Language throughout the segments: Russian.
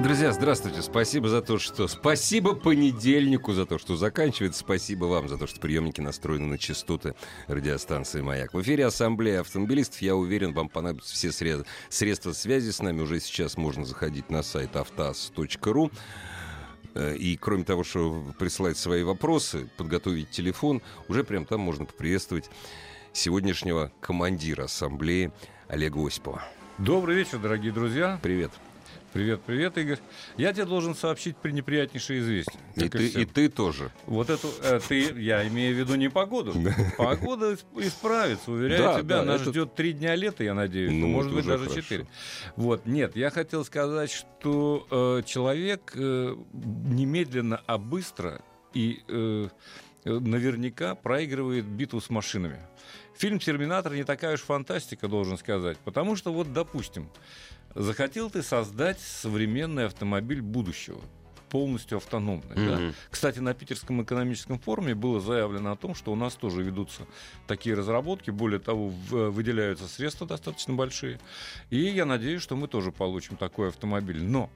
Друзья, здравствуйте. Спасибо за то, что... Спасибо понедельнику за то, что заканчивается. Спасибо вам за то, что приемники настроены на частоты радиостанции «Маяк». В эфире Ассамблея автомобилистов. Я уверен, вам понадобятся все сред... средства связи с нами. Уже сейчас можно заходить на сайт автоаз.ру. Э, И кроме того, что присылать свои вопросы, подготовить телефон, уже прям там можно поприветствовать сегодняшнего командира ассамблеи Олега Осипова. Добрый вечер, дорогие друзья. Привет. Привет, привет, Игорь. Я тебе должен сообщить пренеприятнейшее известие. И ты, всем. и ты тоже. Вот эту, э, ты, я имею в виду не погоду. Погода исп- исправится, уверяю Да, тебя. да, нас это- ждет три дня лета, я надеюсь. Ну, может быть, даже четыре. Вот, нет, я хотел сказать, что э, человек э, немедленно, а быстро и э, э, наверняка проигрывает битву с машинами. Фильм «Терминатор» не такая уж фантастика, должен сказать. Потому что, вот, допустим, захотел ты создать современный автомобиль будущего полностью автономный. да? Мгм. Кстати, на Питерском экономическом форуме было заявлено о том, что у нас тоже ведутся такие разработки. Более того, в- выделяются средства достаточно большие. И я надеюсь, что мы тоже получим такой автомобиль. Но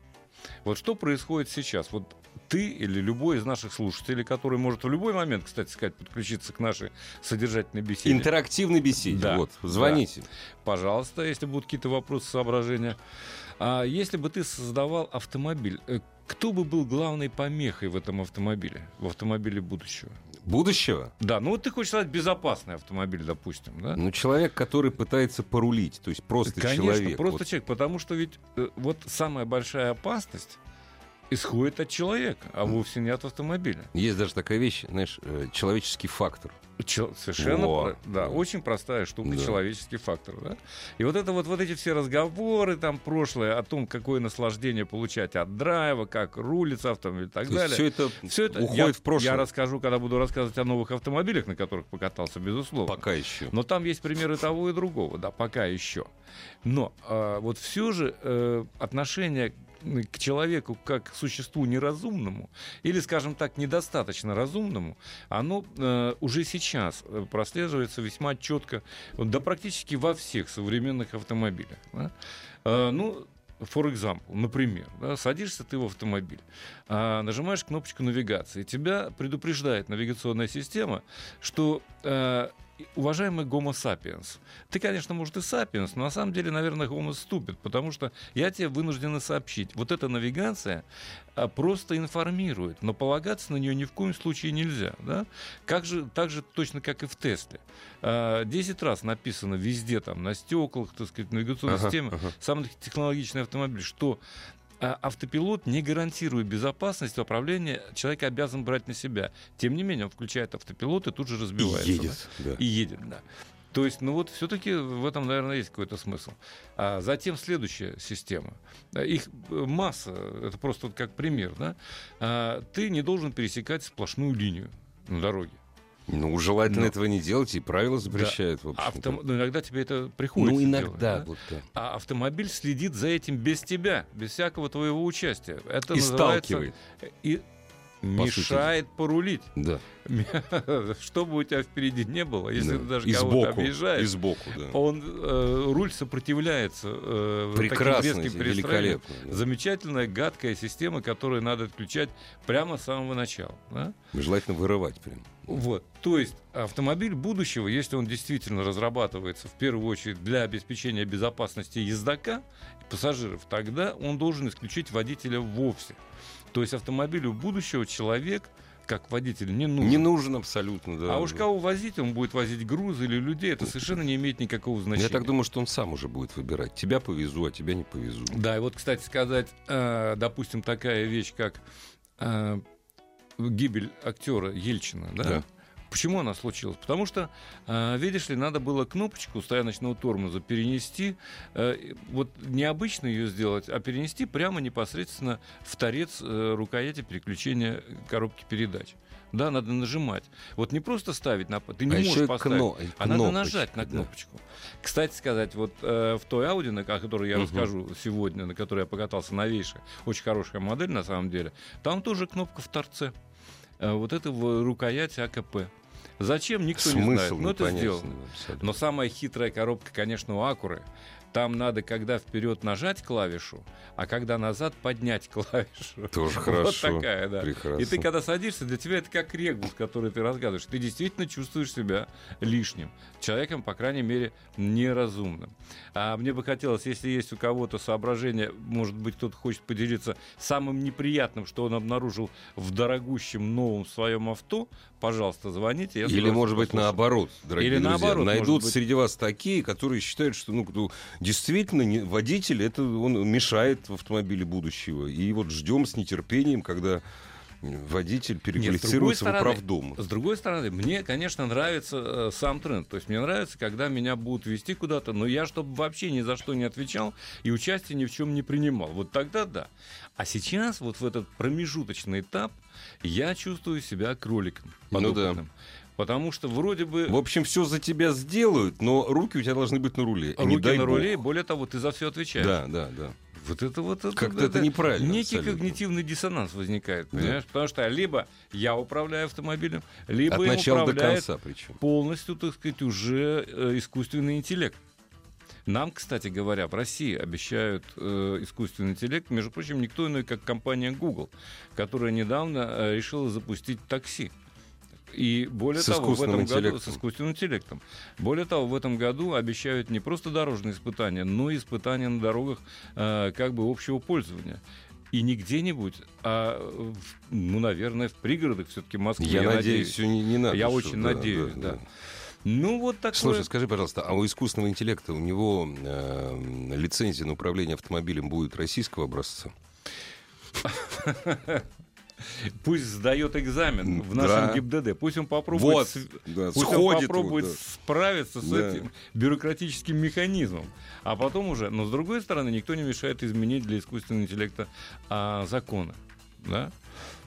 вот что происходит сейчас? Вот ты или любой из наших слушателей, который может в любой момент, кстати сказать, подключиться к нашей содержательной беседе. Интерактивной беседе. Да. Вот, звоните. Пожалуйста, если будут какие-то вопросы, соображения. А если бы ты создавал автомобиль, э, кто бы был главной помехой в этом автомобиле, в автомобиле будущего? Будущего? Да, ну вот ты хочешь сказать безопасный автомобиль, допустим, да? Ну, человек, который пытается порулить, то есть просто Конечно, человек. просто Вот. человек, потому что ведь э, вот самая большая опасность исходит от человека, а вовсе не от автомобиля. Есть даже такая вещь, знаешь, э, человеческий фактор. Чел- совершенно, Во. про- да, очень простая штука, Да. человеческий фактор, да. И вот это вот, вот эти все разговоры там прошлое о том, какое наслаждение получать от драйва, как рулится автомобиль и так То далее. все это, Всё это уходит я, в прошлое. Я расскажу, когда буду рассказывать о новых автомобилях, на которых покатался, безусловно. Пока еще. Но там есть примеры того и другого, да, пока еще. Но а, вот все же э, отношение к человеку как к существу неразумному или, скажем так, недостаточно разумному, оно э, уже сейчас э, прослеживается весьма четко, да практически во всех современных автомобилях. да. Э, ну, For example, например, да, садишься ты в автомобиль, а, нажимаешь кнопочку навигации, тебя предупреждает навигационная система, что э, уважаемый Homo sapiens, ты, конечно, может и sapiens, но на самом деле, наверное, Homo ступит, потому что я тебе вынуждена сообщить, вот эта навигация а, просто информирует, но полагаться на нее ни в коем случае нельзя. Да? Как же, так же точно, как и в Тесле. А, 10 раз написано везде, там, на стеклах, так сказать, навигационной Ага, системе, ага. самый технологичный автомобиль, что автопилот не гарантирует безопасность управления, человек обязан брать на себя. Тем не менее, он включает автопилот и тут же И разбивается. едет. да. да. И едет, да. То есть, ну вот все-таки в этом, наверное, есть какой-то смысл. А затем следующая система. Да, Их э, масса, это просто вот как пример, да. А, Ты не должен пересекать сплошную линию на дороге. Ну, желательно Но- этого не делать, и правила запрещают, в общем-то. Ну, иногда тебе это приходится Ну, делать, иногда, да? вот да. А автомобиль следит за этим без тебя, без всякого твоего участия. Это И называется- сталкивает. И мешает порулить. Да. Что бы у тебя впереди не было, если да. ты даже кого-то объезжаешь, И сбоку, да. он, э, руль сопротивляется э, Прекрасно, великолепно. да. Замечательная, гадкая система, которую надо отключать прямо с самого начала. да? Желательно вырывать прям. Вот. То есть автомобиль будущего, если он действительно разрабатывается в первую очередь для обеспечения безопасности ездока и пассажиров, тогда он должен исключить водителя вовсе. То есть автомобилю будущего человек как водитель не нужен. Не нужен абсолютно, да. а уж кого возить, он будет возить грузы или людей, это совершенно не имеет никакого значения. Я так думаю, что он сам уже будет выбирать. Тебя повезу, а тебя не повезу. Да, и вот, кстати сказать, э, допустим, такая вещь, как э, гибель актера Ельчина, да? Да. Почему она случилась? Потому что, э, видишь ли, надо было кнопочку стояночного тормоза перенести, э, вот необычно ее сделать, а перенести прямо непосредственно в торец э, рукояти переключения коробки передач. Да, надо нажимать. Вот не просто ставить на... Ты не а можешь поставить, кно- а надо нажать на да. кнопочку. Кстати сказать, вот э, в той Audi, на- о которой я Мгм. расскажу сегодня, на которой я покатался, новейшая, очень хорошая модель на самом деле, там тоже кнопка в торце. Э, вот это в рукоять АКП. Зачем, никто не знает. Смысл Но это непонятен сделано. абсолютно. Но самая хитрая коробка, конечно, у Акуры. Там надо, когда вперед нажать клавишу, а когда назад поднять клавишу. Тоже Вот хорошо. такая, да. Прекрасно. И ты когда садишься, для тебя это как регбус, который ты разгадываешь. Ты действительно чувствуешь себя лишним. Человеком, по крайней мере, неразумным. А мне бы хотелось, если есть у кого-то соображение, может быть, кто-то хочет поделиться самым неприятным, что он обнаружил в дорогущем новом своем авто, пожалуйста, звоните. Или, может быть, послушаю. наоборот, дорогие Или друзья. наоборот, Найдут быть. среди вас такие, которые считают, что ну, кто- действительно не- водитель это он мешает в автомобиле будущего. И вот ждем с нетерпением, когда водитель Нет, с другой переквалифицируется в стороны- управдом. С другой стороны, мне, конечно, нравится э, сам тренд. То есть мне нравится, когда меня будут вести куда-то, но я, чтобы вообще ни за что не отвечал и участие ни в чем не принимал. Вот тогда да. А сейчас, вот в этот промежуточный этап, я чувствую себя кроликом. Ну да. Потому что вроде бы В общем, все за тебя сделают, но руки у тебя должны быть на руле. Руки на бог. руле, более того, ты за все отвечаешь. Да, да, да. Вот это вот это, Как-то это неправильно Некий абсолютно. когнитивный диссонанс возникает, Да. понимаешь? Потому что либо я управляю автомобилем, либо От им начала до управляет конца причем. полностью, так сказать, уже э, искусственный интеллект. Нам, кстати говоря, в России обещают э, искусственный интеллект, между прочим, никто иной, как компания Google, которая недавно э, решила запустить такси. И более С того, в этом году с интеллектом. искусственным интеллектом. Более того, в этом году обещают не просто дорожные испытания, но и испытания на дорогах э, как бы общего пользования. И не где-нибудь, а, в- ну, наверное, в пригородах все-таки Москвы. Я, надеюсь, все не, не надо. Я что- очень да, надеюсь, да, да. да. Ну, вот такое... Слушай, скажи, пожалуйста, а у искусственного интеллекта у него э, лицензия на управление автомобилем будет российского образца? Пусть сдает экзамен в Да. нашем ГИБДД. Пусть он попробует, Вот, с- да, пусть он попробует вот, да. справиться с Да. этим бюрократическим механизмом. А потом уже, но с другой стороны, никто не мешает изменить для искусственного интеллекта а, законы. Да?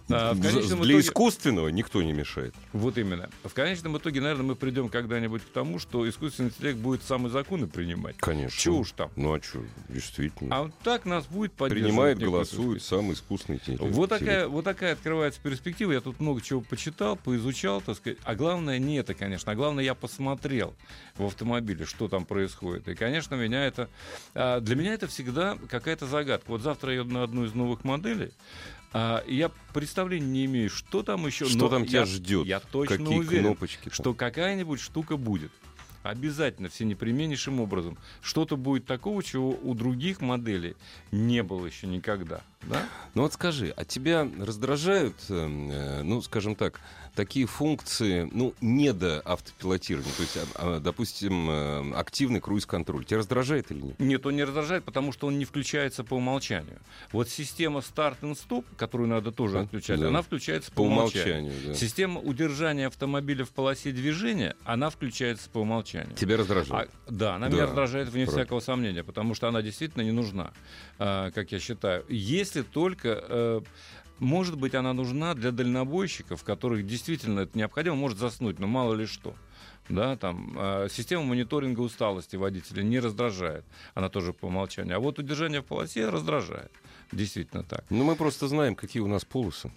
А, в конечном для итоге- искусственного никто не мешает. Вот именно. В конечном итоге, наверное, мы придем когда-нибудь к тому, что искусственный интеллект будет самые законы принимать. Конечно. Чего уж там. Ну а что, действительно. А вот так нас будет поддерживать. Принимает, голосует самый искусственный интеллект. Вот такая, вот такая открывается перспектива. Я тут много чего почитал, поизучал, так сказать. А главное не это, конечно. А главное, я посмотрел в автомобиле, что там происходит. И, конечно, меня это... а, Для меня это всегда какая-то загадка. Вот завтра я еду на одну из новых моделей. А, я представления не имею, что там еще. Что но там тебя я- ждет? Я точно Какие уверен, кнопочки там? что какая-нибудь штука будет. Обязательно, все непременнейшим образом. Что-то будет такого, чего у других моделей не было еще никогда. Да? Ну вот скажи, а тебя раздражают, эм, э, ну, скажем так, такие функции, ну, не до автопилотирования, то есть, а, а, допустим, э, активный круиз-контроль. Тебя раздражает или нет? Нет, он не раздражает, потому что он не включается по умолчанию. Вот система старт и стоп, которую надо тоже А, отключать, да. она включается по, По умолчанию. умолчанию, да. Система удержания автомобиля в полосе движения, она включается по умолчанию. Тебя А, раздражает? да, она Да, меня раздражает вне правда. всякого сомнения, потому что она действительно не нужна, а, как я считаю. Если только, э, может быть, она нужна для дальнобойщиков, которых действительно это необходимо, может заснуть, но мало ли что. Да, там, э, система мониторинга усталости водителя не раздражает, она тоже по умолчанию. А вот удержание в полосе раздражает. Действительно так. Ну, мы просто знаем, какие у нас полосы.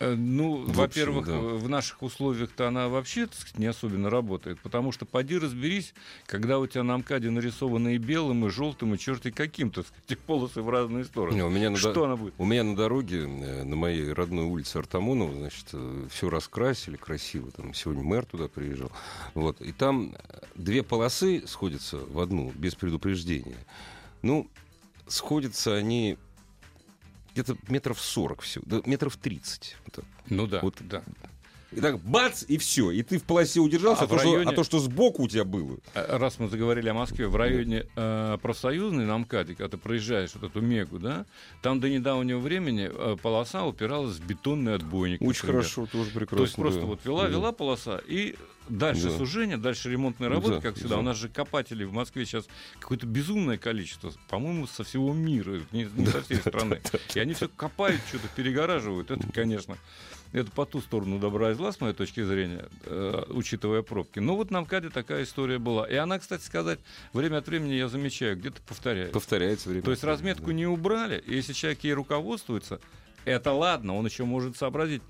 Э, Ну, во-первых, да. э, в наших условиях-то она вообще сказать, не особенно работает, потому что поди разберись, когда у тебя на МКАДе нарисованы и белым, и желтым, и черти каким, так сказать, полосы в разные стороны. Не, у меня Что до- она будет? У меня на дороге, э, на моей родной улице Артамонова, значит, все раскрасили красиво. Там сегодня мэр туда приезжал. Вот. И там э, две полосы сходятся в одну, без предупреждения. Ну, сходятся они где-то метров 40 всего, да, метров 30. Вот так. Ну да, Вот. да. И так бац, и все. И ты в полосе удержался, а, а, то, районе... что, а то, что сбоку у тебя было. Э, раз мы заговорили о Москве, в районе э, профсоюзной на МКАДе, когда ты проезжаешь вот эту Мегу, да, там до недавнего времени э, полоса упиралась в бетонный отбойник. Очень например. хорошо, тоже прекрасно. То есть просто да. вот вела, вела полоса, и дальше да. сужение, дальше ремонтные работы, да, как всегда. Да. У нас же копателей в Москве сейчас какое-то безумное количество, по-моему, со всего мира, не, не со всей страны. И они все копают, что-то перегораживают. Это, конечно, это по ту сторону добра и зла, с моей точки зрения, э, учитывая пробки. Но вот на МКАДе такая история была. И она, кстати сказать, время от времени я замечаю, где-то повторяется. Повторяется время. То есть разметку да. не убрали, и если человек ей руководствуется, это ладно, он еще может сообразить.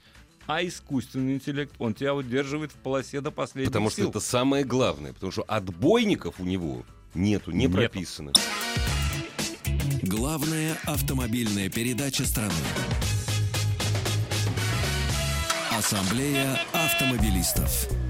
А искусственный интеллект, он тебя удерживает в полосе до последнего. Потому сил. что это самое главное. Потому что отбойников у него нету, не нету. прописано. Главная автомобильная передача страны. Ассамблея автомобилистов.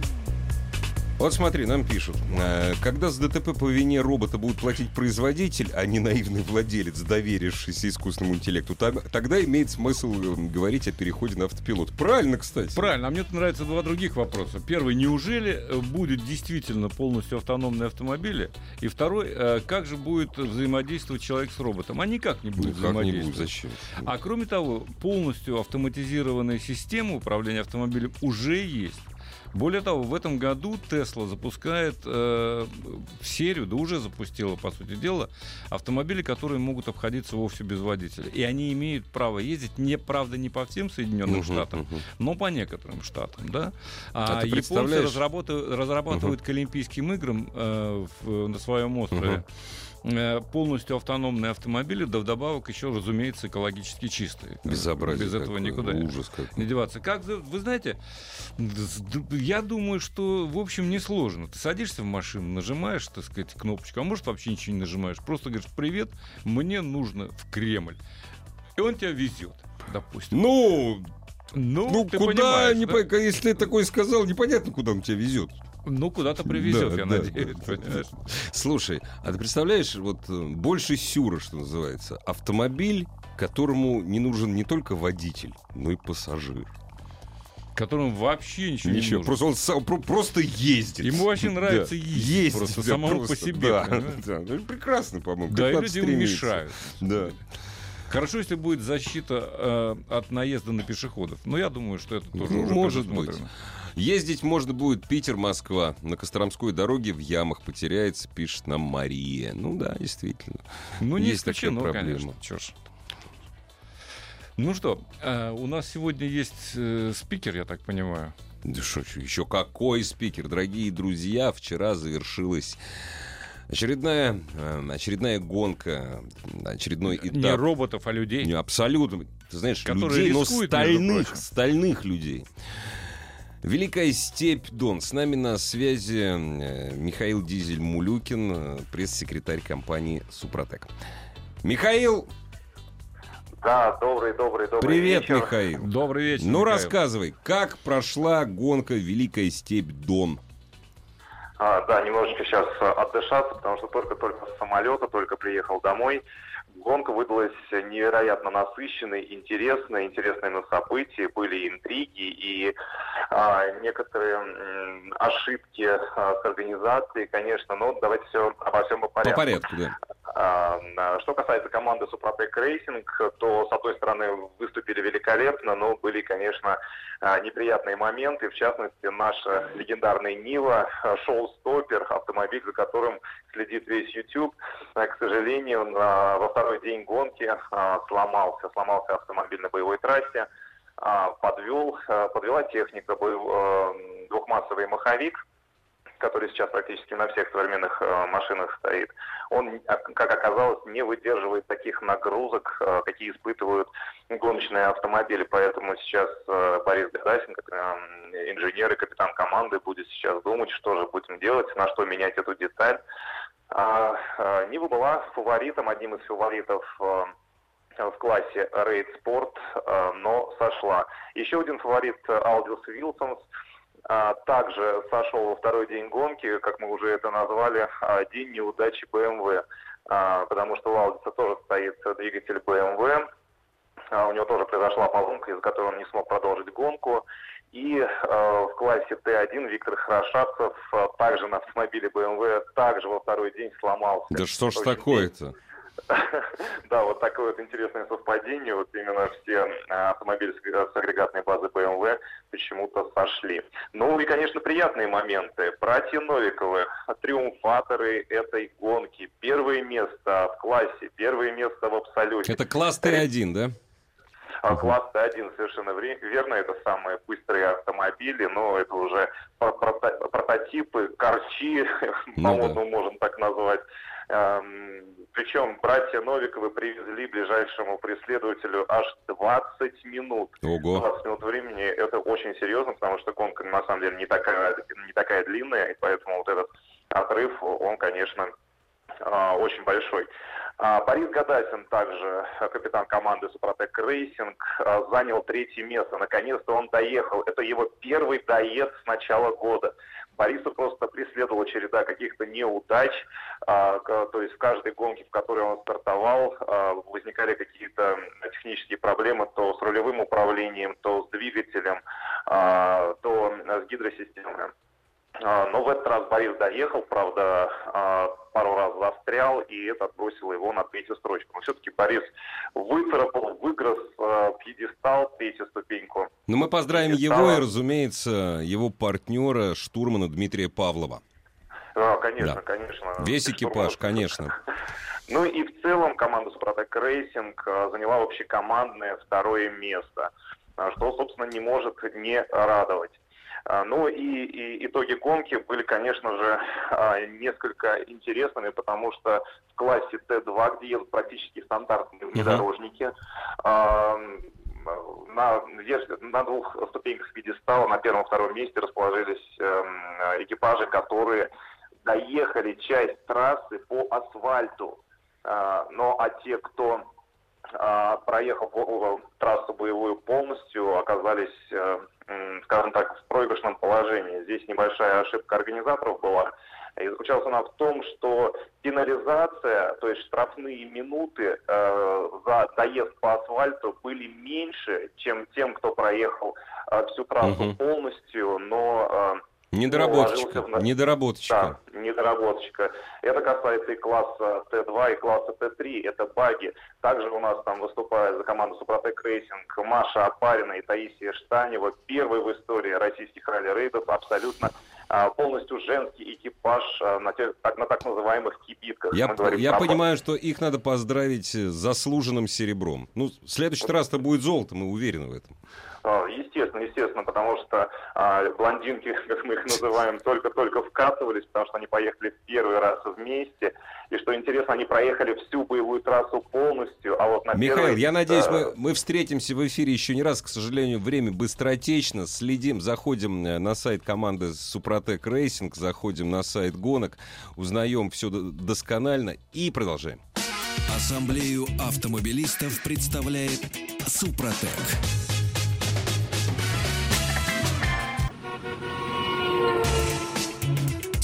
Вот смотри, нам пишут. Э, когда с ДТП по вине робота будет платить производитель, а не наивный владелец, доверившийся искусственному интеллекту, тогда имеет смысл э, говорить о переходе на автопилот. Правильно, кстати. Правильно. А мне нравятся два других вопроса. Первый, неужели э, будет действительно полностью автономные автомобили? И второй, как же будет взаимодействовать человек с роботом? А никак не будет никак взаимодействовать. Не будет. Зачем? А кроме того, полностью автоматизированная система управления автомобилем уже есть. Более того, в этом году Tesla запускает э, в серию, да уже запустила, по сути дела, автомобили, которые могут обходиться вовсе без водителя. И они имеют право ездить, не, правда, не по всем Соединенным uh-huh, Штатам, uh-huh. но по некоторым штатам. Да? А, а японцы разрабатывают, разрабатывают uh-huh. к Олимпийским играм э, в, на своем острове. Э, полностью автономные автомобили, да вдобавок еще, разумеется, экологически чистые. Безобразие. Без этого никуда ужас какой. не деваться. Как, вы знаете, я думаю, что, в общем, несложно. Ты садишься в машину, нажимаешь, так сказать, кнопочку, а может вообще ничего не нажимаешь. Просто говоришь, привет, мне нужно в Кремль. И он тебя везет, допустим. Ну, ну, ну куда, не да? если ты такой сказал, непонятно, куда он тебя везет. Ну, куда-то привезет, да, я да, надеюсь. Да, Слушай, а ты представляешь, вот э, больше сюра, что называется, автомобиль, которому не нужен не только водитель, но и пассажир которому вообще ничего, ничего не нужно. Просто он просто ездит. Ему вообще нравится да. ездить. Ездить просто да, самому просто, по себе. Да, да. Ну, прекрасно, по-моему. Да, и люди ему мешают. Да. Хорошо, если будет защита э, от наезда на пешеходов. Но я думаю, что это тоже ну, уже может быть. Ездить можно будет Питер-Москва. На Костромской дороге в ямах потеряется, пишет нам Мария. Ну да, действительно. Ну, не Есть исключено, такая проблема. конечно. Чё ж. Ну что, э, у нас сегодня есть э, спикер, я так понимаю. Да что, еще какой спикер, дорогие друзья. Вчера завершилась Очередная, э, очередная гонка, очередной этап. Не роботов, а людей. Не, абсолютно. Ты знаешь, Которые людей, но стальных, стальных людей. Великая степь Дон. С нами на связи э, Михаил Дизель-Мулюкин, э, пресс-секретарь компании «Супротек». Михаил, да, добрый, добрый, добрый Привет, вечер. Михаил. Добрый вечер. Ну, Михаил. рассказывай, как прошла гонка Великая степь Дон? А, да, немножечко сейчас отдышаться, потому что только-только с самолета, только приехал домой гонка выдалась невероятно насыщенной, интересной, интересной на события, были интриги и а, некоторые м, ошибки а, с организацией, конечно, но давайте все обо всем по порядку. По порядку, да. А, что касается команды Suprotec Racing, то, с одной стороны, выступили великолепно, но были, конечно, а, неприятные моменты. В частности, наша легендарная Нива, show-stopper, автомобиль, за которым следит весь YouTube, к сожалению, во второй день гонки сломался, сломался автомобиль на боевой трассе, подвел, подвела техника, двухмассовый маховик, который сейчас практически на всех современных э, машинах стоит, он, а, как оказалось, не выдерживает таких нагрузок, э, какие испытывают гоночные автомобили. Поэтому сейчас э, Борис Гадасин, инженер и капитан команды, будет сейчас думать, что же будем делать, на что менять эту деталь. А, Нива была фаворитом, одним из фаворитов в классе Raid Sport, но сошла. Еще один фаворит Алдис Вилцанс – также сошел во второй день гонки, как мы уже это назвали, а, день неудачи BMW, а, потому что у Алдиса тоже стоит двигатель BMW, у него тоже произошла поломка, из-за которой он не смог продолжить гонку. И э, в классе Т1 Виктор Хорошавцев э, также на автомобиле BMW также во второй день сломался. Да что ж такое-то? Да, вот такое вот интересное совпадение. Вот именно все автомобили с агрегатной базы BMW почему-то сошли. Ну и, конечно, приятные моменты. Братья Новиковы, триумфаторы этой гонки. Первое место в классе, первое место в абсолюте. Это класс Т1, да? А класс Т1 совершенно верно, это самые быстрые автомобили, но это уже прототипы, корчи, ну, по-моему, да. можем так назвать. Эм, Причем братья Новиковы привезли ближайшему преследователю аж 20 минут. Ого. 20 минут времени это очень серьезно, потому что гонка на самом деле не такая, не такая длинная, и поэтому вот этот отрыв, он, конечно, а, очень большой. А, Борис Гадасин, также капитан команды Suprotec Racing, а, занял третье место. Наконец-то он доехал. Это его первый доезд с начала года. Борису просто преследовала череда каких-то неудач. То есть в каждой гонке, в которой он стартовал, возникали какие-то технические проблемы то с рулевым управлением, то с двигателем, то с гидросистемой. А, но в этот раз Борис доехал, правда, а, пару раз застрял, и это отбросило его на третью строчку. Но все-таки Борис выцарапал, выгрыз а, пьедестал, третью ступеньку. Ну, мы поздравим пьедестала. его и, разумеется, его партнера, штурмана Дмитрия Павлова. А, конечно, да. конечно. Весь экипаж, штурман. конечно. Ну и в целом команда Suprotec Racing заняла общекомандное второе место, что, собственно, не может не радовать. А, ну и, и итоги гонки были, конечно же, а, несколько интересными, потому что в классе Т2, где едут практически стандартные внедорожники, uh-huh. на, на двух ступеньках пьедестала на первом-втором месте расположились эм, экипажи, которые доехали часть трассы по асфальту. Но а те, кто проехал трассу боевую полностью, оказались э, скажем так, в проигрышном положении. Здесь небольшая ошибка организаторов была. И заключалась она в том, что пенализация, то есть штрафные минуты э, за доезд по асфальту были меньше, чем тем, кто проехал э, всю трассу угу. полностью, но э, Недоработочка, в... недоработочка. Да, недоработочка. Это касается и класса Т2, и класса Т3, это баги. Также у нас там выступает за команду Suprotec Racing Маша Опарина и Таисия Штанева. Первый в истории российских ралли-рейдов абсолютно а, полностью женский экипаж а, на, те, так, на так называемых кибитках. Я, говорим, я понимаю, что их надо поздравить с заслуженным серебром. Ну, в следующий раз-то будет золото, мы уверены в этом. А, естественно, естественно, потому что а, блондинки, как мы их называем, только-только вкатывались, потому что они поехали в первый раз вместе. И что интересно, они проехали всю боевую трассу полностью, а вот на Михаил, первой, я надеюсь, мы, мы встретимся в эфире еще не раз. К сожалению, время быстротечно. Следим, заходим э, на сайт команды Suprotec Racing, заходим на сайт гонок, узнаем все досконально и продолжаем. Ассамблею автомобилистов представляет Супротек.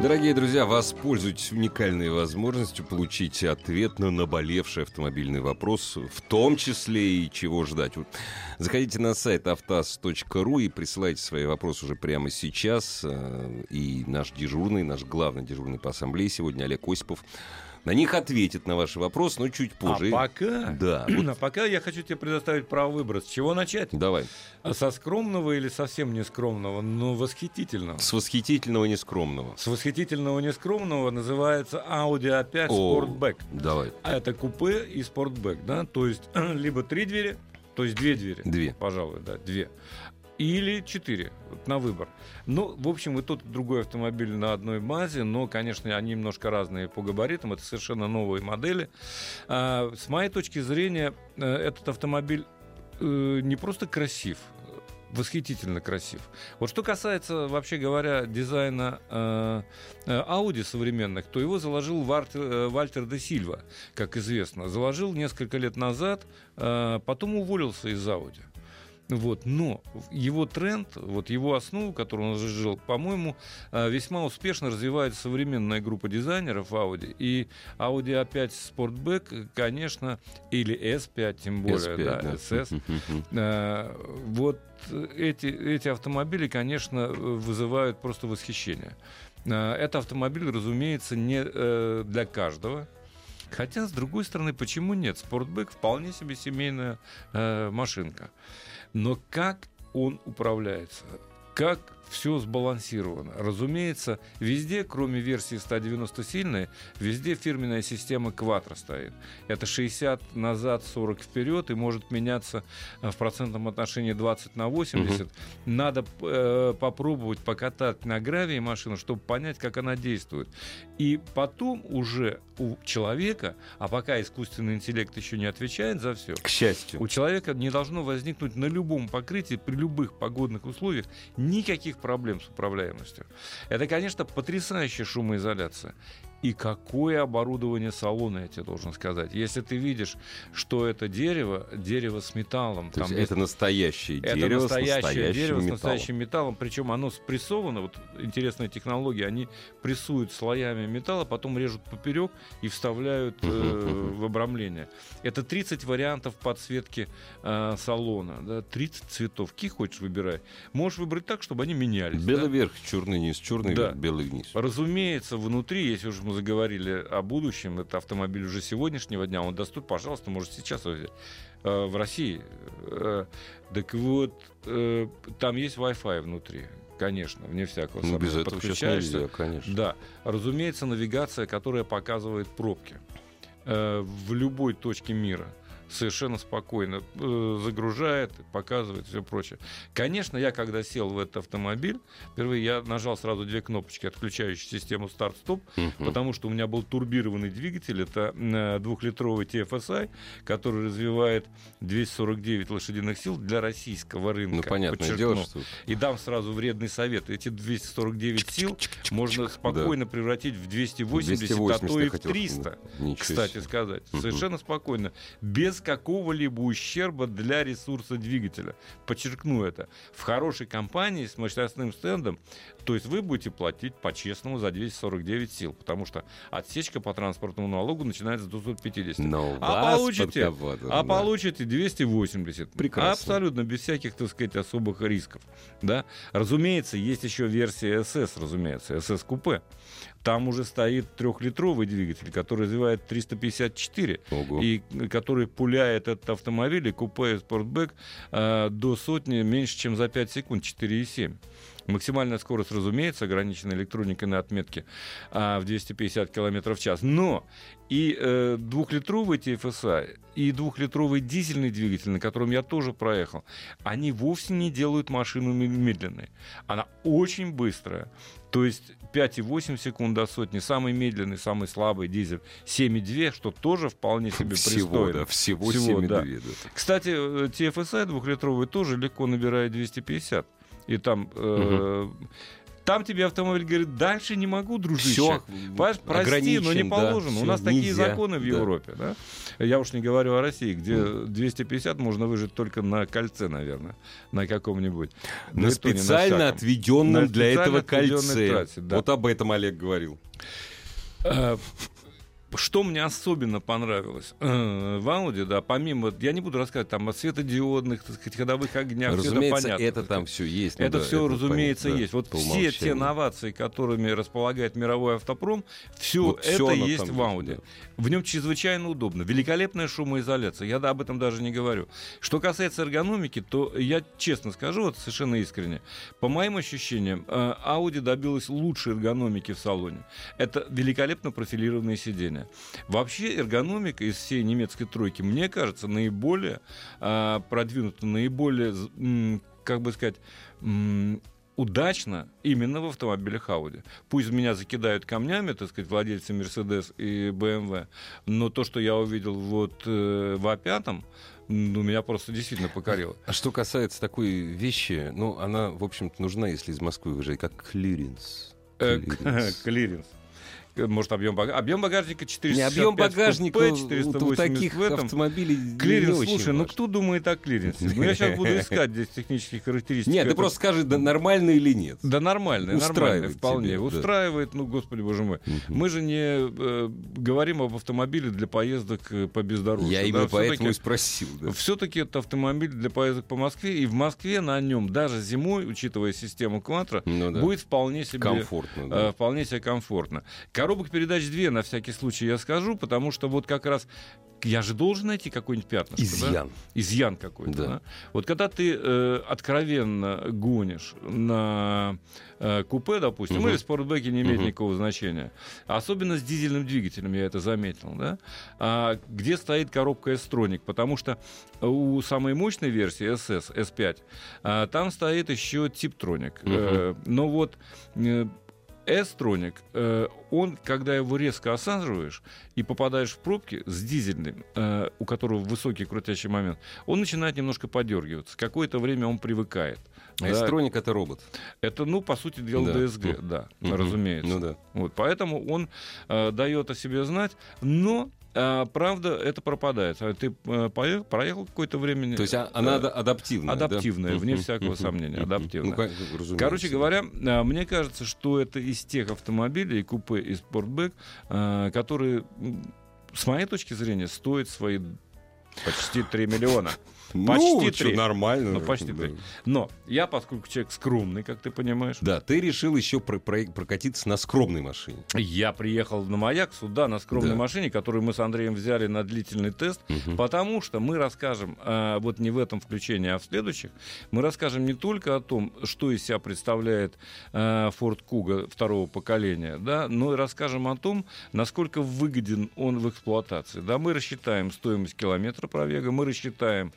Дорогие друзья, воспользуйтесь уникальной возможностью получить ответ на наболевший автомобильный вопрос, в том числе и чего ждать. Заходите на сайт автаз.ру и присылайте свои вопросы уже прямо сейчас. Э, и наш дежурный, наш главный дежурный по ассамблее сегодня Олег Осипов на них ответит на ваши вопросы, но чуть позже. А пока, да. а пока я хочу тебе предоставить право выбора. С чего начать? Давай. А со скромного или совсем нескромного? Ну, восхитительного. С восхитительного нескромного. С восхитительного нескромного называется Audi A5 Sportback. Давай. А это купе и Sportback, да? То есть либо три двери, то есть две двери. Две. Пожалуй, да, две или 4 вот, на выбор. Ну, в общем, и тот, и другой автомобиль на одной базе, но, конечно, они немножко разные по габаритам, это совершенно новые модели. А, с моей точки зрения, э, этот автомобиль э, не просто красив, восхитительно красив. Вот что касается, вообще говоря, дизайна э, Audi современных, то его заложил Вальтер де Сильва, как известно. Заложил несколько лет назад, потом уволился из Audi. Вот, но его тренд, вот его основу, которую он жил, по-моему, э, весьма успешно развивает современная группа дизайнеров Audi. И Audi A5 Sportback, конечно, или S5, тем более, S5, да, да. SS. Э, вот эти, эти автомобили, конечно, вызывают просто восхищение. Э, это автомобиль, разумеется, не для каждого. Хотя, с другой стороны, почему нет? Спортбэк вполне себе семейная э, машинка. Но как он управляется? Как все сбалансировано. Разумеется, везде, кроме версии 190 сильной, везде фирменная система Quattro стоит. Это 60 назад, 40 вперед и может меняться э, в процентном отношении 20 на 80. Угу. Надо э, попробовать покатать на гравии машину, чтобы понять, как она действует. И потом уже у человека, а пока искусственный интеллект еще не отвечает за все, к счастью, у человека не должно возникнуть на любом покрытии при любых погодных условиях никаких проблем с управляемостью. Это, конечно, потрясающая шумоизоляция. И какое оборудование салона, я тебе должен сказать. Если ты видишь, что это дерево, дерево с металлом. То там есть это настоящее это дерево настоящее с настоящим дерево металлом. с настоящим металлом. Причем оно спрессовано, вот интересная технология, они прессуют слоями металла, потом режут поперек и вставляют э, в обрамление. Это 30 вариантов подсветки э, салона. Да? 30 цветов. Какие хочешь выбирай. Можешь выбрать так, чтобы они менялись. Белый да? верх, черный низ, черный да. верх, белый низ. Разумеется, внутри, если уж мы заговорили о будущем, это автомобиль уже сегодняшнего дня, он доступен, пожалуйста, может сейчас взять э, в России. Э, так вот, э, там есть Wi-Fi внутри. Конечно, вне всякого ну, без этого сейчас нельзя, конечно. Да. Разумеется, навигация, которая показывает пробки в любой точке мира совершенно спокойно э, загружает, показывает все прочее. Конечно, я когда сел в этот автомобиль, впервые я нажал сразу две кнопочки, отключающие систему старт-стоп, uh-huh. потому что у меня был турбированный двигатель, это э, двухлитровый TFSI, который развивает 249 лошадиных сил для российского рынка. Ну, понятное дело, что... И дам сразу вредный совет. Эти 249 сил можно спокойно да. превратить в 280, 280 а то и в 300, кстати сказать. Uh-huh. Совершенно спокойно. Без без какого-либо ущерба для ресурса двигателя. Подчеркну это. В хорошей компании с мощностным стендом, то есть вы будете платить по-честному за 249 сил, потому что отсечка по транспортному налогу начинается с 250. Но а получите, а да. получите 280. Прекрасно. Абсолютно без всяких, так сказать, особых рисков. Да? Разумеется, есть еще версия SS, разумеется, SS-купе. Там уже стоит трехлитровый двигатель, который развивает 354, Ого. и который пуляет этот автомобиль и купе спортбэк э, до сотни меньше, чем за 5 секунд, 4,7. Максимальная скорость, разумеется, ограничена электроникой на отметке а, в 250 км в час. Но и э, двухлитровый TFSI, и двухлитровый дизельный двигатель, на котором я тоже проехал, они вовсе не делают машину медленной. Она очень быстрая. То есть 5,8 секунд до сотни. Самый медленный, самый слабый дизель 7,2, что тоже вполне себе всего, пристойно. Да, всего, всего 7,2. Да. Кстати, TFSI двухлитровый тоже легко набирает 250 и там... Э, угу. Там тебе автомобиль говорит, дальше не могу, дружище. Все, Прости, но не положено. Да, У нас нельзя, такие законы в Европе. Да. Да? Я уж не говорю о России, где mm. 250 можно выжить только на кольце, наверное, на каком-нибудь. На специально на отведенном на для этого кольце. Трассе, да. Вот об этом Олег говорил. Что мне особенно понравилось э, в Ауди, да, помимо, я не буду рассказывать там о светодиодных, так сказать, ходовых огнях, разумеется, это понятно. это там все есть. Это да, все, это разумеется, понятно, есть. Вот все те новации, которыми располагает мировой автопром, все вот это все есть в Ауди. Да. В нем чрезвычайно удобно. Великолепная шумоизоляция. Я об этом даже не говорю. Что касается эргономики, то я честно скажу, вот совершенно искренне, по моим ощущениям, э, Audi добилась лучшей эргономики в салоне. Это великолепно профилированные сиденья. Вообще эргономика из всей немецкой тройки, мне кажется, наиболее э, продвинута, наиболее, как бы сказать, удачно именно в автомобилях Audi. Пусть меня закидают камнями, так сказать, владельцы Mercedes и BMW, но то, что я увидел вот э, в А5, ну, меня просто действительно покорило. А что касается такой вещи, ну, она, в общем-то, нужна, если из Москвы выезжать, как клиренс. Э, Клиренс. Клиренс. Может, объем багажника? Объем багажника 465 Не объем багажника купе, у- 480 у таких в этом. автомобилей не Клиренс, очень слушай, ну кто думает о клиренсе? Ну, я сейчас буду искать здесь технические характеристики. Нет, ты просто скажи, да, нормально или нет. Да нормально, нормально, Устраивает вполне. Устраивает, ну, господи боже мой. Мы же не э, говорим об автомобиле для поездок э, по бездорожью. Я именно поэтому и спросил. Все-таки это автомобиль для поездок по Москве, и в Москве на нем даже зимой, учитывая систему Квантра, Ну будет вполне себе комфортно. э, вполне себе комфортно. Коробок передач две, на всякий случай я скажу, потому что вот как раз я же должен найти какой-нибудь пятнышко. да? Изъян. изъян какой-то. Да. да? Вот когда ты э, откровенно гонишь на э, купе, допустим, Мгм. или спортбеки не имеет Мгм. никакого значения, особенно с дизельным двигателем, я это заметил, да? а, где стоит коробка S-Tronic, потому что у самой мощной версии SS, S5, а, там стоит еще Tiptronic. Э, но вот э, S-Tronic, э, он, когда его резко осаживаешь и попадаешь в пробки с дизельным, э, у которого высокий крутящий момент, он начинает немножко подергиваться. Какое-то время он привыкает. А Да. Эстроник это робот. Это, ну, по сути дела, Да. ДСГ, да, Мгм. разумеется. Ну да. Вот, поэтому он э, дает о себе знать, но э, правда это пропадает. А Ты э, поехал, проехал какое-то время. То есть а- она э, ада- адаптивная. да? адаптивная, вне всякого сомнения, адаптивная. Ну. Короче говоря, э, мне кажется, что это из тех автомобилей, купе и спортбэк, которые, с моей точки зрения, стоят свои почти 3 миллиона. Ну, почти три. нормально. Ну, почти Да. три. Но я, поскольку человек скромный, как ты понимаешь, Да, ты решил еще про- про- прокатиться на скромной машине. я приехал на маяк сюда на скромной Да. машине, которую мы с Андреем взяли на длительный тест, Мгм. потому что мы расскажем, а, вот не в этом включении, а в следующих, мы расскажем не только о том, что из себя представляет а, Ford Kuga второго поколения, да, но и расскажем о том, насколько выгоден он в эксплуатации. Да, мы рассчитаем стоимость километра пробега, мы рассчитаем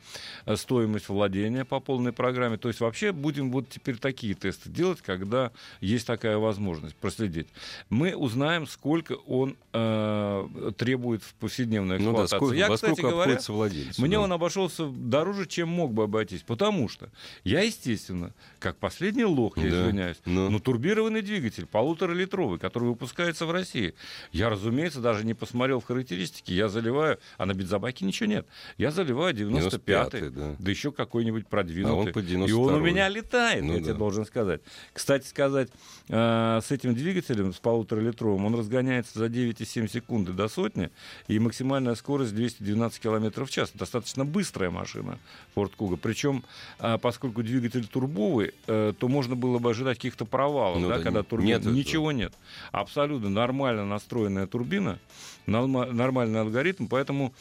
стоимость владения по полной программе. То есть вообще будем вот теперь такие тесты делать, когда есть такая возможность проследить. Мы узнаем, сколько он э, требует в повседневной Ну да, эксплуатации. сколько, Я, во кстати сколько говоря, владельцу. мне да. он обошелся дороже, чем мог бы обойтись, потому что я, естественно, как последний лох, я Да. извиняюсь, Ну. но турбированный двигатель, полуторалитровый, который выпускается в России, я, разумеется, даже не посмотрел в характеристики, я заливаю, а на бензобаке ничего нет, я заливаю 95-й, 95-й, да. да еще какой-нибудь продвинутый. А он И он у 92-й. меня летает, Ну я да. тебе должен сказать. Кстати сказать, э, с этим двигателем, с полуторалитровым, он разгоняется за 9,7 секунды до сотни, и максимальная скорость 212 км в час. Достаточно быстрая машина Ford Kuga. Причем, а, поскольку двигатель турбовый, э, то можно было бы ожидать каких-то провалов, Ну да, да, когда нет турбина... этого. Ничего нет. Абсолютно нормально настроенная турбина, нормальный алгоритм, поэтому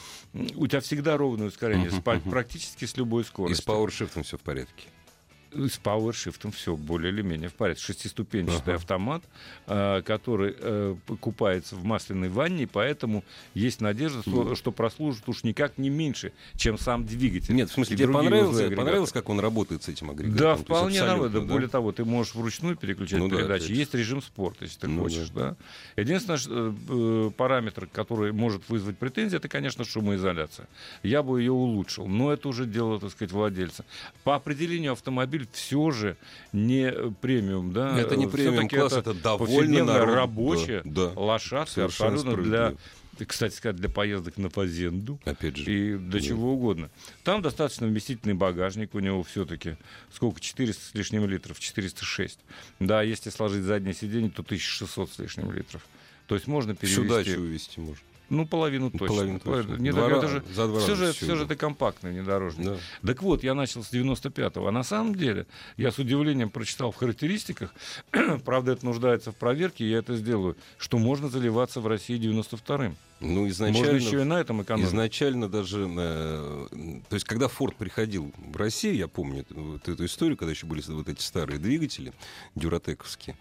у тебя всегда ровное ускорение, практически с любой И с скоростью. PowerShift все в порядке. С PowerShift все более или менее в порядке. Шестиступенчатый Ага. автомат, э, который э, купается в масляной ванне, поэтому есть надежда, что, что прослужит уж никак не меньше, чем сам двигатель. Нет, в смысле, И тебе понравилось, понравилось, как он работает с этим агрегатом? Да, вполне нормально. да? Более того, ты можешь вручную переключать Ну да, передачи. же. Есть режим спорт, если ты Ну хочешь. Да. Единственное, ш- э, э, параметр, который может вызвать претензии, это, конечно, шумоизоляция. Я бы ее улучшил, но это уже дело, так сказать, владельца. По определению автомобиль все же не премиум, да. Это не Э, премиум класс, это довольно повседневная, народ- рабочая, да, да. лошадка, Совершенно абсолютно для, кстати сказать, для поездок на фазенду Опять же. и до Да. чего угодно. Там достаточно вместительный багажник у него все-таки. Сколько? 400 с лишним литров, 406. Да, если сложить заднее сиденье, то 1600 с лишним литров. То есть можно перевести... Всю дачу увезти можно. Ну, половину точно. Половину точно. Не Два это же, за два все раза же, все же это компактный внедорожник. Да. Так вот, я начал с 95-го. А на самом деле, я с удивлением прочитал в характеристиках, правда, это нуждается в проверке, я это сделаю, что можно заливаться в России 92-м. Ну, Можно изначально... еще и на этом экономить. Изначально даже, э, то есть, когда Форд приходил в Россию, я помню вот эту историю, когда еще были вот эти старые двигатели дюратековские.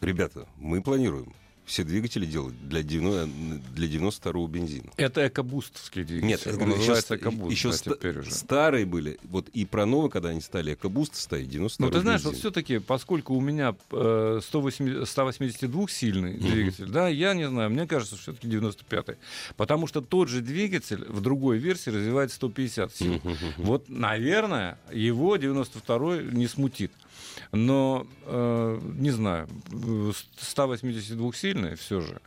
Ребята, мы планируем все двигатели делают для, 90, для 92-го бензина. Это экобустовский двигатель. Нет, это Он называется ст- экобуст. еще да, теперь уже. старые были. Вот и про новые, когда они стали экобусты стоять, 92 Ну, ты знаешь, вот все-таки, поскольку у меня э, 180 182 сильный двигатель, да, я не знаю, мне кажется, все-таки 95-й. Потому что тот же двигатель в другой версии развивает 150 сил. Вот, наверное, его 92-й не смутит. Но, э, не знаю, 182 сильный все же.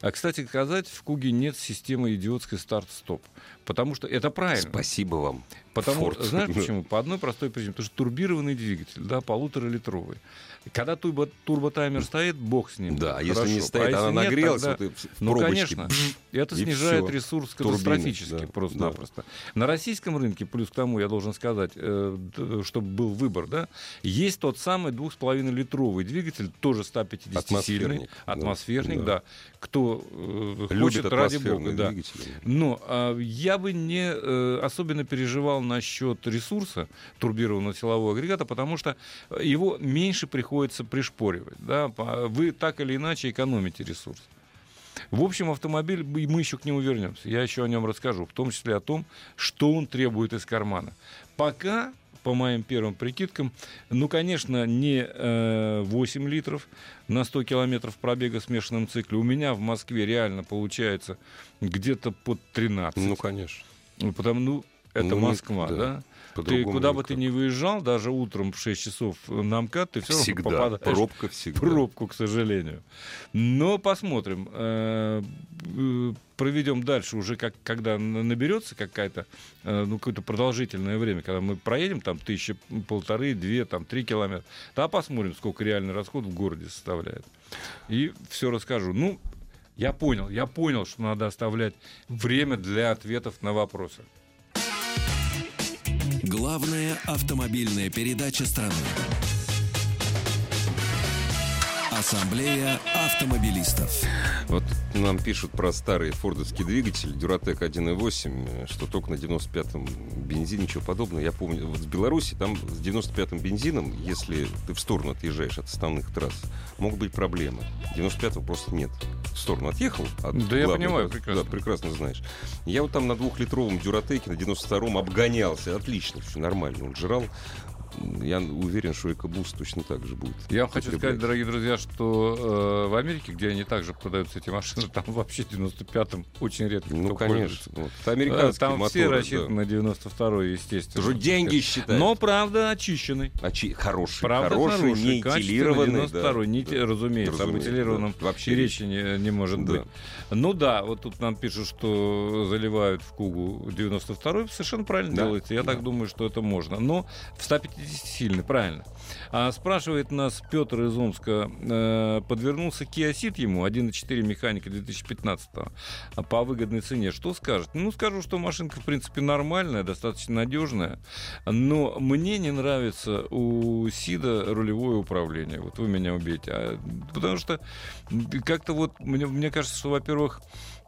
А, кстати сказать, в Куге нет системы идиотской старт-стоп. Потому что это правильно. Спасибо вам. Потому, Форд. знаешь почему? По одной простой причине. Потому что турбированный двигатель, да, полуторалитровый. Когда турбо, турботаймер стоит, бог с ним. Да, а если Хорошо. не стоит, А она нет, нагрелась, тогда- вот в- ну, конечно, бжж, это снижает всё. ресурс Турбины, катастрофически да, просто-напросто. На российском рынке, плюс к тому, я должен сказать, э, чтобы был выбор, да, есть тот самый 2,5-литровый двигатель, тоже 150-сильный, Атмосферник, да, атмосферник, да. да. Кто э, Любит хочет, ради бога, да. Но а, я бы не э, особенно переживал насчет ресурса турбированного силового агрегата, потому что его меньше приходится пришпоривать. Да? Вы так или иначе экономите ресурс. В общем, автомобиль, мы еще к нему вернемся. Я еще о нем расскажу, в том числе о том, что он требует из кармана. Пока, по моим первым прикидкам, ну, конечно, не э, 8 литров на 100 километров пробега в смешанном цикле. У меня в Москве реально получается где-то под 13. Ну, конечно. Ну, Потому, ну, это Ну, Москва, да. да? Ты куда бы ты ни выезжал, даже утром в 6 часов на МКАД, ты все равно Всегда. попадаешь Пробка в всегда. пробку, к сожалению. Но посмотрим. Э, э, Проведем дальше уже, как, когда наберется какая-то, э, ну, какое-то продолжительное время, когда мы проедем там тысячи, полторы, две, там, три километра, тогда посмотрим, сколько реальный расход в городе составляет. И все расскажу. Ну, я понял, я понял, что надо оставлять время для ответов на вопросы. Главная автомобильная передача страны. Ассамблея автомобилистов. Вот нам пишут про старый фордовский двигатель Duratec 1.8, что только на 95-м бензине, ничего подобного. Я помню, вот в Беларуси там с 95-м бензином, если ты в сторону отъезжаешь от основных трасс, могут быть проблемы. 95-го просто нет. Сторону отъехал от Да я главной понимаю, трассы. прекрасно. Да, прекрасно знаешь. Я вот там на двухлитровом Дюратеке на 92-м обгонялся. Отлично, все нормально. Он жрал. Я уверен, что экобуст точно так же будет. Я вам хочу сказать, дорогие друзья, что э, в Америке, где они также продаются эти машины, там вообще 95-м очень редко Ну, конечно. Вот. Это пользуется. Э, американские Там все моторы, рассчитаны на 92-й, естественно. Тоже деньги считают. Но, правда, очищенный. А чи- хороший, Правда, хороший, хороший, не этилированный. 92-й, не те- разумеется, об Разумеется, этилированном да. Вообще речи не, не может Да. быть. Ну да, вот тут нам пишут, что заливают в Кугу 92-й, совершенно правильно Да, делаете. Я да. так думаю, что это можно. Но в 150 сильный, правильно. А спрашивает нас Петр из Омска, э, подвернулся Ceed ему, 1.4 механика 2015 а по выгодной цене. Что скажет? Ну, скажу, что машинка, в принципе, нормальная, достаточно надежная, но мне не нравится у Сида рулевое управление. Вот вы меня убейте. А, потому что как-то вот, мне, мне кажется, что, во-первых,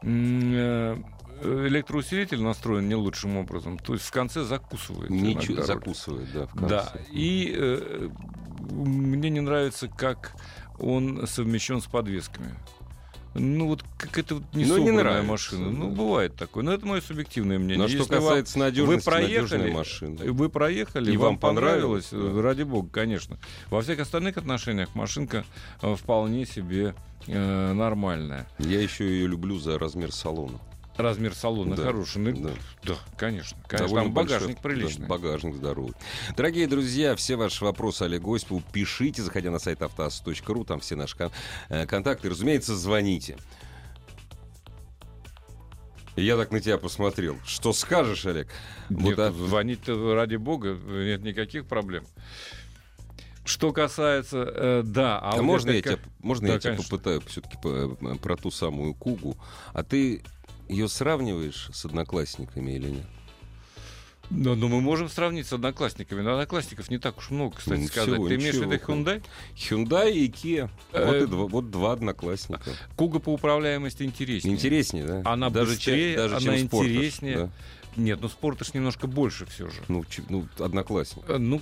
э, электроусилитель настроен не лучшим образом. То есть в конце закусывает. Ничего, закусывает, да, в конце. Да, и э, мне не нравится, как он совмещен с подвесками. Ну, вот как это вот не Ну, не нравится, машина. Ну, бывает такое. Но это мое субъективное мнение. Но что вам- касается надежности, вы проехали, надежная машина. вы проехали, И вам, вам понравилось, понравилось, да. ради бога, конечно. Во всех остальных отношениях машинка э, вполне себе э, нормальная. Я еще ее люблю за размер салона. Размер салона Да, хороший. Ну, да. да, конечно. Конечно, Довольно там большой, багажник да, приличный. багажник здоровый. Дорогие друзья, все ваши вопросы Олегу Осипову пишите, заходя на сайт автоаз.ру, там все наши кон- э, контакты. Разумеется, звоните. Я так на тебя посмотрел. Что скажешь, Олег? Нет, Вот, а- звонить ради бога нет никаких проблем. Что касается, э, да, А, Audi можно я это тебя, как- можно Да, я тебя конечно. попытаю все-таки про ту самую Кугу? А ты ее сравниваешь с одноклассниками или нет? Ну, ну, мы можем сравнить с одноклассниками. Но одноклассников не так уж много, кстати Ну, сказать. всего Ты имеешь в виду. Hyundai? Hyundai и Kia. Э, Вот, и два, вот два одноклассника. Куга по управляемости интереснее. Интереснее, да? Она даже быстрее, чем, даже она чем интереснее. да? Нет, ну Спортаж немножко больше все же. Ну, ну, одноклассник. Э, Ну,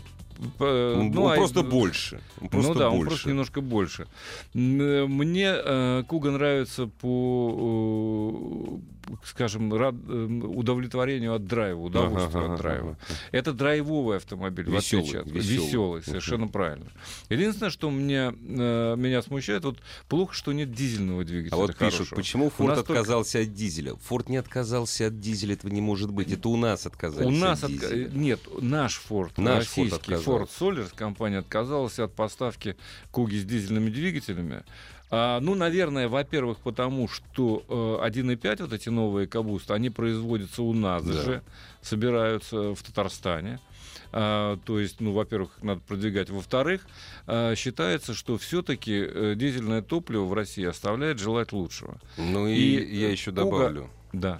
ну, он а- просто больше. Он просто ну да, он больше. просто немножко больше. Э, Мне э, Куга нравится по, э, скажем, рад- э, удовлетворению от драйва, удовольствию Ага, ага, от драйва. ага. Это драйвовый автомобиль, в Весёлый, отличие от весёлый. веселый, совершенно правильно. Единственное, что мне, э, меня смущает, вот плохо, что нет дизельного двигателя. А вот пишут, хорошего. почему У Форд нас только- отказался от дизеля? Форд не отказался от дизеля, этого не может быть. Это у нас отказались У нас от отка- дизеля. нет, наш Форд, Наш российский отказался. Ford Solers компания отказалась от поставки Куги с дизельными двигателями. А, ну, наверное, во-первых, потому что э, 1.5, вот эти новые кабусты, они производятся у нас Да. же, собираются в Татарстане. А, то есть, ну, во-первых, надо продвигать. Во-вторых, а, считается, что все-таки дизельное топливо в России оставляет желать лучшего. Ну и, И, я э, еще добавлю. Да.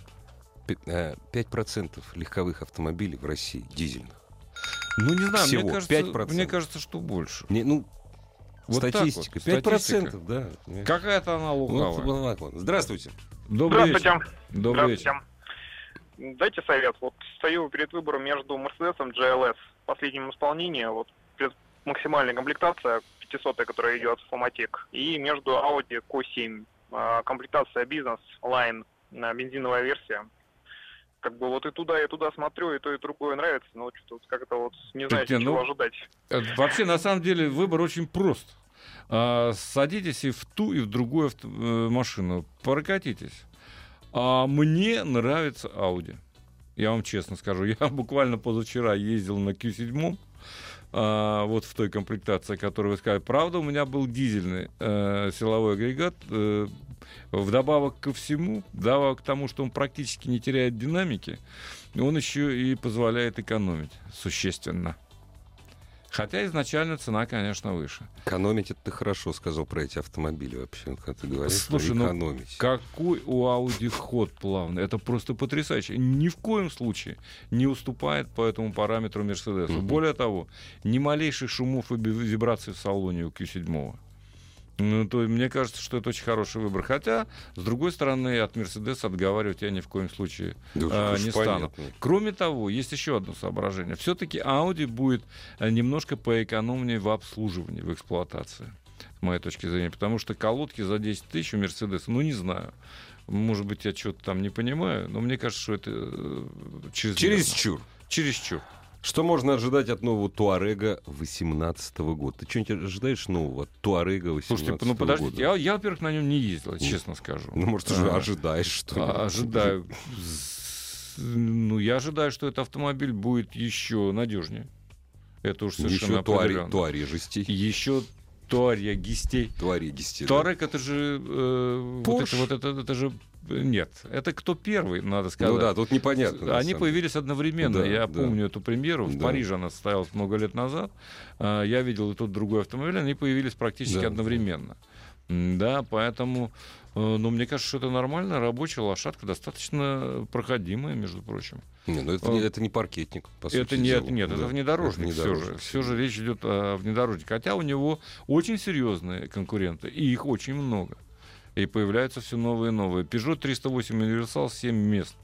Пи- э, 5% легковых автомобилей в России дизельных. Ну, не знаю, Всего мне кажется, 5%. мне кажется, что больше. Не, ну, Вот так статистика. вот, 5%, да. Какая-то она Вот, лукавая. вот так вот. Здравствуйте. Добрый Здравствуйте. вечер. Добрый вечер. Здравствуйте. Дайте совет. Вот стою перед выбором между Мерседесом GLS в последнем исполнении, вот максимальная комплектация 500, которая идет в Фоматек, и между Audi Q7, а, комплектация бизнес, Line, а, бензиновая версия. Как бы вот и туда, и туда смотрю, и то, и другое нравится, но вот что-то вот как-то вот не знаю, чего ну, ожидать. Э, Вообще, на самом деле, выбор очень прост. А, Садитесь и в ту, и в другую э, машину. Прокатитесь. А мне нравится Audi. Я вам честно скажу. Я буквально позавчера ездил на Q7. а, вот в той комплектации, которую вы сказали. Правда, у меня был дизельный э, силовой агрегат. э, вдобавок ко всему, вдобавок к тому, что он практически не теряет динамики, он еще и позволяет экономить существенно. Хотя изначально цена, конечно, выше. Экономить это ты хорошо сказал про эти автомобили вообще, когда ты говоришь, Слушай, ну, экономить. Какой у Audi ход плавный. Это просто потрясающе. Ни в коем случае не уступает по этому параметру Мерседесу. Мгм. Более того, ни малейших шумов и вибраций в салоне у Q7. Ну, то мне кажется, что это очень хороший выбор. Хотя, с другой стороны, от Мерседеса отговаривать я ни в коем случае Да а, не стану. понятно. Кроме того, есть еще одно соображение. Все-таки Audi будет э, немножко поэкономнее в обслуживании, в эксплуатации, с моей точки зрения. Потому что колодки за 10 тысяч у Мерседеса, ну не знаю. Может быть, я что-то там не понимаю, но мне кажется, что это э, чрезмерно. Чересчур. Чересчур. Что можно ожидать от нового Туарега 18 года? Ты что-нибудь ожидаешь нового Туарега 18 Слушайте, ну подождите, года? я, я, во-первых, на нем не ездил, честно скажу. Ну, может, ты же А, ожидаешь что-нибудь. а, Ожидаю. Ну, я ожидаю, что этот автомобиль будет еще надежнее. Это уж совершенно Еще туаре, туарежистей. Еще туарья гистей. Туарегистей. да. Туарек это же э, вот, это, вот это, это же нет, это кто первый, надо сказать. Ну да, тут непонятно. Они появились одновременно. Да, я да. помню эту премьеру. В Да. Париже она состоялась много лет назад. А, Я видел и тот другой автомобиль. Они появились практически Да. одновременно. Да, поэтому, э, ну, мне кажется, что это нормальная рабочая лошадка, достаточно проходимая, между прочим. Не, ну это, не, А, это не паркетник, по это сути нет, дела. нет, Да, это внедорожник, это все же. внедорожник, Все же речь идет о внедорожнике. Хотя у него очень серьезные конкуренты, и их очень много. И появляются все новые и новые. Peugeot 308 универсал 7 мест.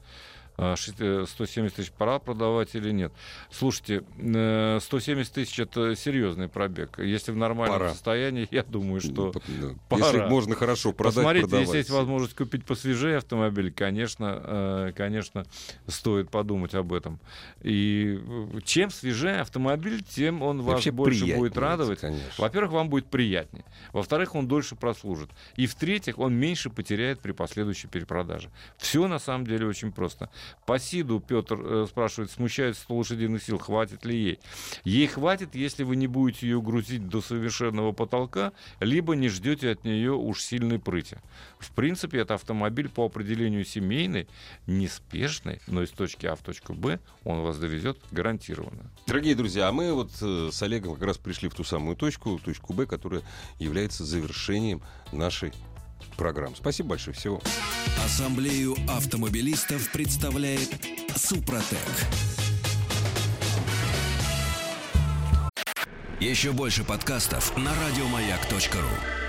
А, шесть- э, 170 тысяч пора продавать или нет? Слушайте, э, 170 тысяч это серьезный пробег. Если в нормальном Пора. состоянии, я думаю, что Да, да. пора. Если можно хорошо продать, Посмотрите, продавать. если есть возможность купить посвежее автомобиль, конечно, э, конечно, стоит подумать об этом. И э, чем свежее автомобиль, тем он вас Вообще больше будет радовать. Во-первых, вам будет приятнее. Во-вторых, он дольше прослужит. И в-третьих, он меньше потеряет при последующей перепродаже. Все на самом деле очень просто. По СИДу Петр э, спрашивает, смущает 100 лошадиных сил, хватит ли ей? Ей хватит, если вы не будете ее грузить до совершенного потолка, либо не ждете от нее уж сильной прыти. В принципе, это автомобиль по определению семейный, неспешный, но из точки А в точку Б он вас довезет гарантированно. Дорогие друзья, а мы вот э, с Олегом как раз пришли в ту самую точку, точку Б, которая является завершением нашей программы. Спасибо большое. Всего. Ассамблею автомобилистов представляет Супротек. Еще больше подкастов на радиомаяк.ру.